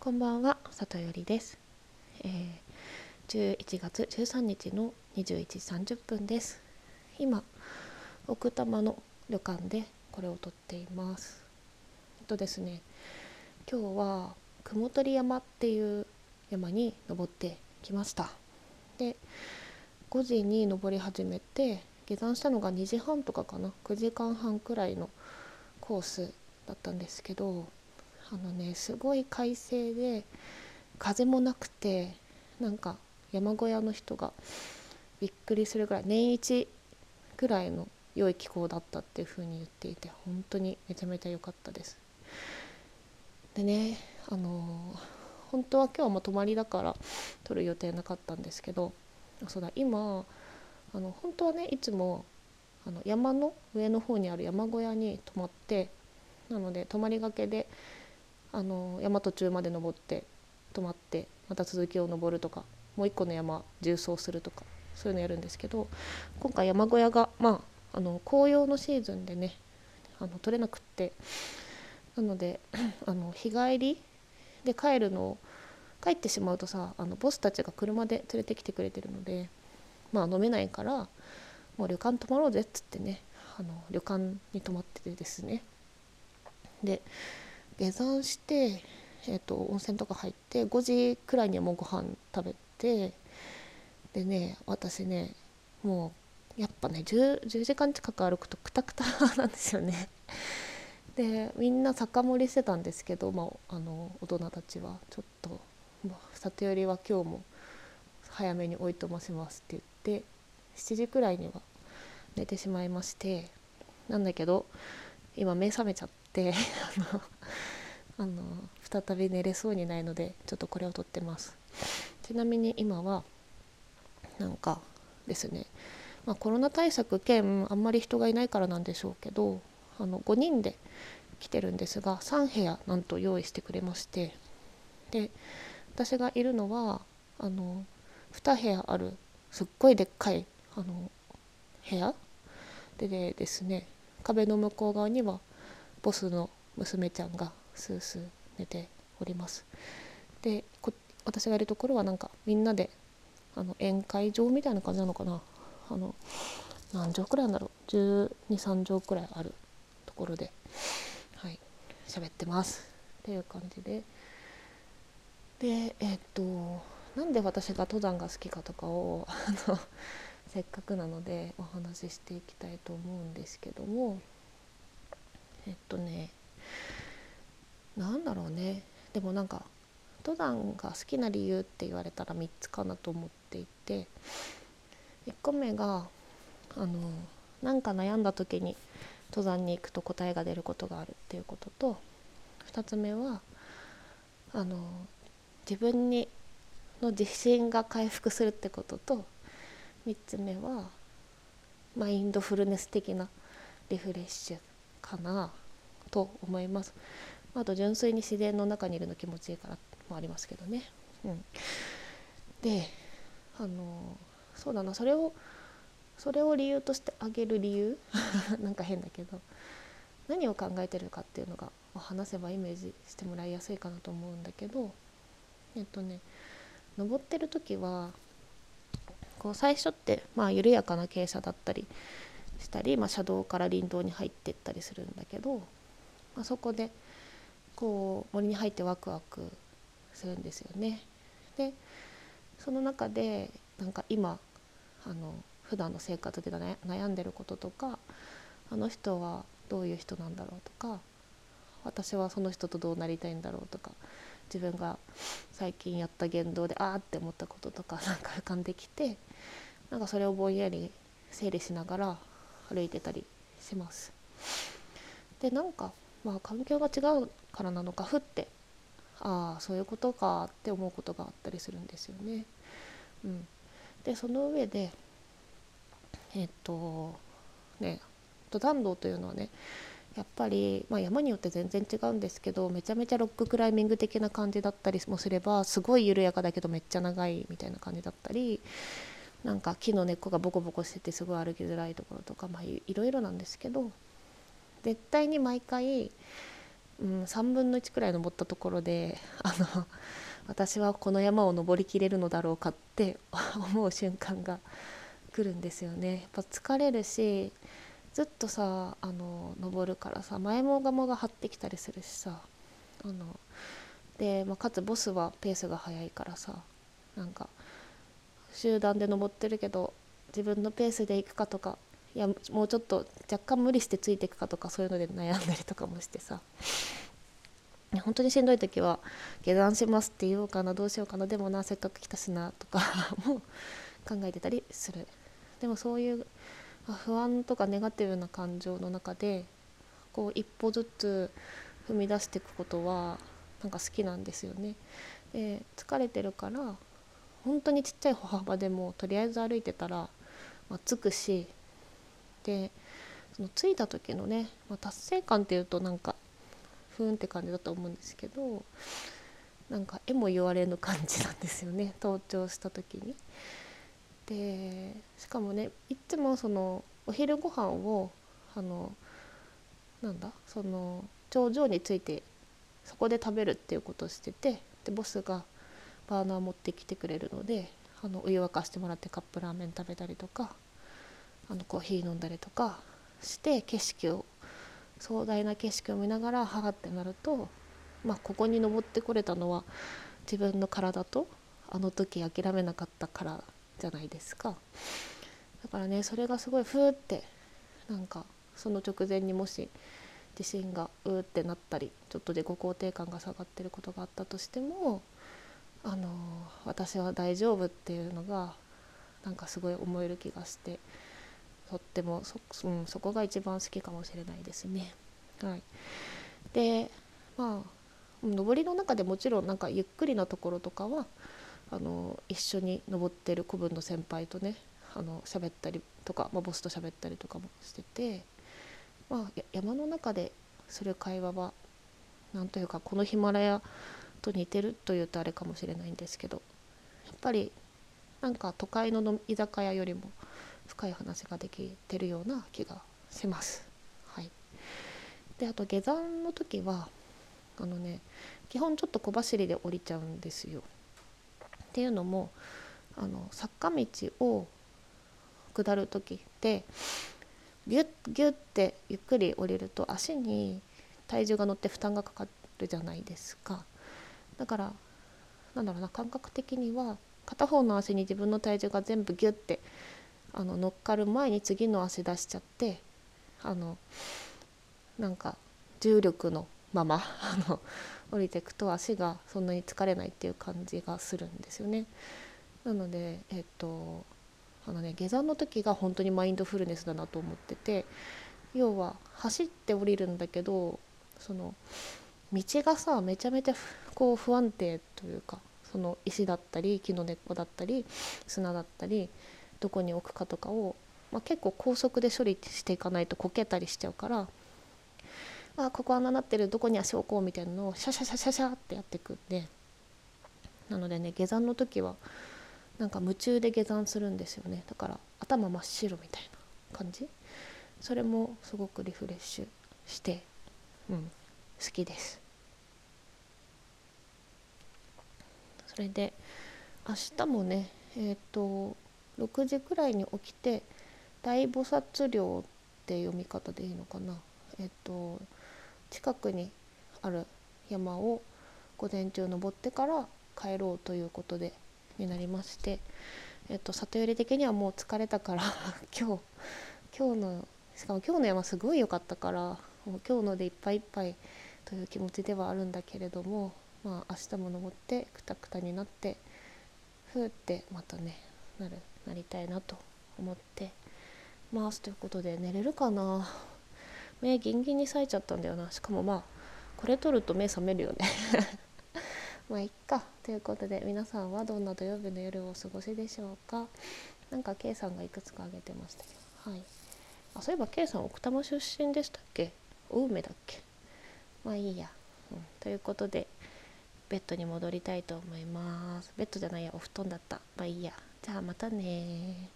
こんばんは、里よりです、えー、11月13日の21時30分です。今、奥多摩の旅館でこれを撮っています。えっとですね、今日は雲取山っていう山に登ってきました。で、5時に登り始めて、下山したのが2時半とかかな、9時間半くらいのコースだったんですけど、あのねすごい快晴で風もなくてなんか山小屋の人がびっくりするぐらい年一ぐらいの良い気候だったっていう風に言っていて本当にめちゃめちゃ良かったです。でねあの本当は今日はも泊まりだから撮る予定なかったんですけどそうだ今あの本当はねいつもあの山の上の方にある山小屋に泊まってなので泊まりがけであの山途中まで登って泊まってまた続きを登るとかもう一個の山縦走するとかそういうのやるんですけど今回山小屋がまああの紅葉のシーズンでねあの取れなくってなのであの日帰りで帰るのを帰ってしまうとさあのボスたちが車で連れてきてくれてるのでまあ飲めないからもう旅館泊まろうぜっつってねあの旅館に泊まっててですね。で下山して、えーと、温泉とか入って5時くらいにはもうご飯食べてでね私ねもうやっぱね 10, 10時間近く歩くとクタクタなんですよね。でみんな酒盛りしてたんですけど、まあ、あの大人たちは。ちょっと「里寄りは今日も早めにおいとまします」って言って7時くらいには寝てしまいまして。なんだけど今目覚めちゃってあの 再び寝れそうにないのでちょっとこれを撮ってます。ちなみに今はなんかですね、まあ、コロナ対策兼あんまり人がいないからなんでしょうけどあの5人で来てるんですが3部屋なんと用意してくれまして。で私がいるのはあの2部屋あるすっごいでっかいあの部屋。ででですね壁の向こう側にはボスの娘ちゃんがスースー寝ております。で私がいるところはなんかみんなであの宴会場みたいな感じなのかな。あの何畳くらいなんだろう。123畳くらいあるところではい喋ってます。っていう感じで。でえっとなんで私が登山が好きかとかをあのせっかくなのでお話ししていきたいと思うんですけども。えっとねなんだろうね。でもなんか登山が好きな理由って言われたら3つかなと思っていて1個目があのなんか悩んだ時に登山に行くと答えが出ることがあるっていうことと2つ目はあの自分にの自信が回復するってことと3つ目はマインドフルネス的なリフレッシュかなと思います。あと純粋に自然の中にいるの気持ちいいからもありますけどね。うん、であのそうだな。それをそれを理由としてあげる理由？なんか変だけど。何を考えてるかっていうのが話せばイメージしてもらいやすいかなと思うんだけど。えっとね登ってる時はこう最初ってまあ緩やかな傾斜だったりしたり、まあ、車道から林道に入っていったりするんだけど、まあ、そこでこう森に入ってワクワクするんですよね。でその中でなんか今あの普段の生活で悩んでることとかあの人はどういう人なんだろうとか私はその人とどうなりたいんだろうとか自分が最近やった言動でああって思ったこととかなんか浮かんできてなんかそれをぼんやり整理しながら歩いてたりします。でなんかまあ環境が違うからなのかふってああそういうことかって思うことがあったりするんですよね。うん、でその上でえっとね登山道というのはねやっぱり、まあ、山によって全然違うんですけどめちゃめちゃロッククライミング的な感じだったりもすればすごい緩やかだけどめっちゃ長いみたいな感じだったりなんか木の根っこがボコボコしててすごい歩きづらいところとか、まあ、いろいろなんですけど絶対に毎回うん、3分の1くらい登ったところで あの私はこの山を登りきれるのだろうかって 思う瞬間が来るんですよね。やっぱ疲れるしずっとさあの登るからさ前もがもが張ってきたりするしさあので、まあ、かつボスはペースが速いからさなんか集団で登ってるけど自分のペースで行くかとかいやもうちょっと若干無理してついていくかとかそういうので悩んだりとかもしてさ本当にしんどい時は下山しますって言おうかなどうしようかなでもなせっかく来たしなとか も考えてたりするでもそういう不安とかネガティブな感情の中でこう一歩ずつ踏み出していくことはなんか好きなんですよね。で疲れてるから本当にちっちゃい歩幅でもとりあえず歩いてたら、まあ、着くしでその着いた時のね、まあ、達成感っていうとなんかふーんって感じだと思うんですけどなんか絵も言われぬ感じなんですよね 登頂した時に。でしかもねいつもそのお昼ご飯をあのなんだその頂上についてそこで食べるっていうことをしててでボスがバーナー持ってきてくれるのであのお湯沸かしてもらってカップラーメン食べたりとかあのコーヒー飲んだりとかして景色を壮大な景色を見ながらはあってなると、まあ、ここに登ってこれたのは自分の体とあの時諦めなかったからじゃないですか。だからねそれがすごいふーってなんかその直前にもし自信がうーってなったりちょっと自己肯定感が下がってることがあったとしてもあの私は大丈夫っていうのがなんかすごい思える気がしてとってもそ,、うん、そこが一番好きかもしれないですね。はい、でまあ登りの中でもちろんなんかゆっくりなところとかはあの一緒に登ってる古文の先輩とねあの喋ったりとか、まあ、ボスと喋ったりとかもしててまあ、山の中でする会話は何というかこのヒマラヤと似てるというとあれかもしれないんですけどやっぱりなんか都会の居酒屋よりも深い話ができてるような気がします。はい、であと下山の時はあのね基本ちょっと小走りで降りちゃうんですよ。っていうのもあの坂道を下る時ってギュッギュッてゆっくり降りると足に体重が乗って負担がかかるじゃないですかだからなんだろうな感覚的には片方の足に自分の体重が全部ギュッてあの乗っかる前に次の足出しちゃってあのなんか重力のまま あの降りていくと足がそんなに疲れないっていう感じがするんですよね。なのでえっとあのね下山の時が本当にマインドフルネスだなと思ってて要は走って降りるんだけどその道がさめちゃめちゃこう不安定というかその石だったり木の根っこだったり砂だったりどこに置くかとかを、まあ、結構高速で処理していかないとこけたりしちゃうからあここ穴なってるどこに足置こうみたいなのをシャシャシャシャシャってやっていくんでなのでね下山の時はなんか夢中で下山するんですよね。だから頭真っ白みたいな感じ。それもすごくリフレッシュしてうん好きです。それで明日もねえっ、ー、と6時くらいに起きて大菩薩寮って読み方でいいのかな。えっ、ー、と近くにある山を午前中登ってから帰ろうということでになりまして、えっと、里寄り的にはもう疲れたから 今日今日のしかも今日の山すごい良かったからもう今日のでいっぱいいっぱいという気持ちではあるんだけれども、まあ、明日も登ってくたくたになってふーってまたねなるなりたいなと思って。ますということで寝れるかな。目ギンギンに咲いちゃったんだよな。しかもまあこれ撮ると目覚めるよね。まあいっか。ということで皆さんはどんな土曜日の夜をお過ごしでしょうか。なんか K さんがいくつか挙げてましたけど。はい。あそういえば K さん奥多摩出身でしたっけ？青梅だっけ？まあいいや、うん、ということでベッドに戻りたいと思います。ベッドじゃないやお布団だった。まあいいや。じゃあまたね